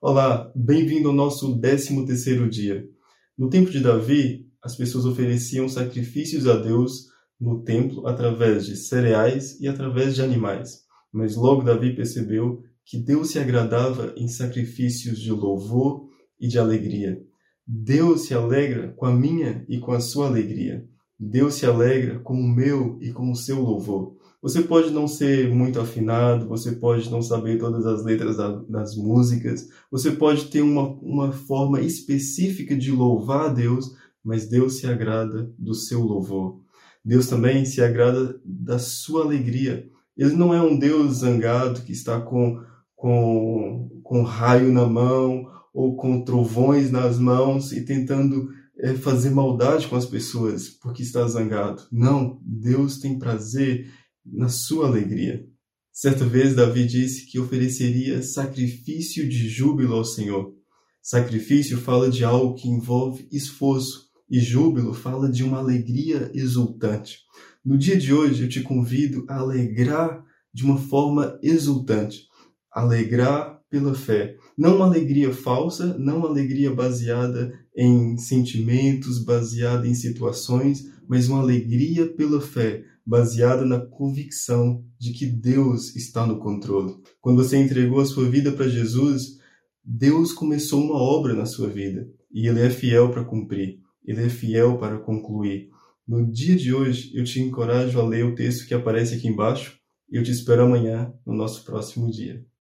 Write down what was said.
Olá, bem-vindo ao nosso 13º dia. No tempo de Davi, as pessoas ofereciam sacrifícios a Deus no templo através de cereais e através de animais. Mas logo Davi percebeu que Deus se agradava em sacrifícios de louvor e de alegria. Deus se alegra com a minha e com a sua alegria. Deus se alegra com o meu e com o seu louvor. Você pode não ser muito afinado, você pode não saber todas as letras das músicas, você pode ter uma, uma forma específica de louvar a Deus, mas Deus se agrada do seu louvor. Deus também se agrada da sua alegria. Ele não é um Deus zangado que está com, com, com raio na mão ou com trovões nas mãos e tentando é, fazer maldade com as pessoas porque está zangado. Não, Deus tem prazer na sua alegria. Certa vez Davi disse que ofereceria sacrifício de júbilo ao Senhor. Sacrifício fala de algo que envolve esforço e júbilo fala de uma alegria exultante. No dia de hoje eu te convido a alegrar de uma forma exultante, alegrar pela fé. Não uma alegria falsa, não uma alegria baseada em sentimentos, baseada em situações, mas uma alegria pela fé, baseada na convicção de que Deus está no controle. Quando você entregou a sua vida para Jesus, Deus começou uma obra na sua vida e Ele é fiel para cumprir, Ele é fiel para concluir. No dia de hoje, eu te encorajo a ler o texto que aparece aqui embaixo e eu te espero amanhã no nosso próximo dia.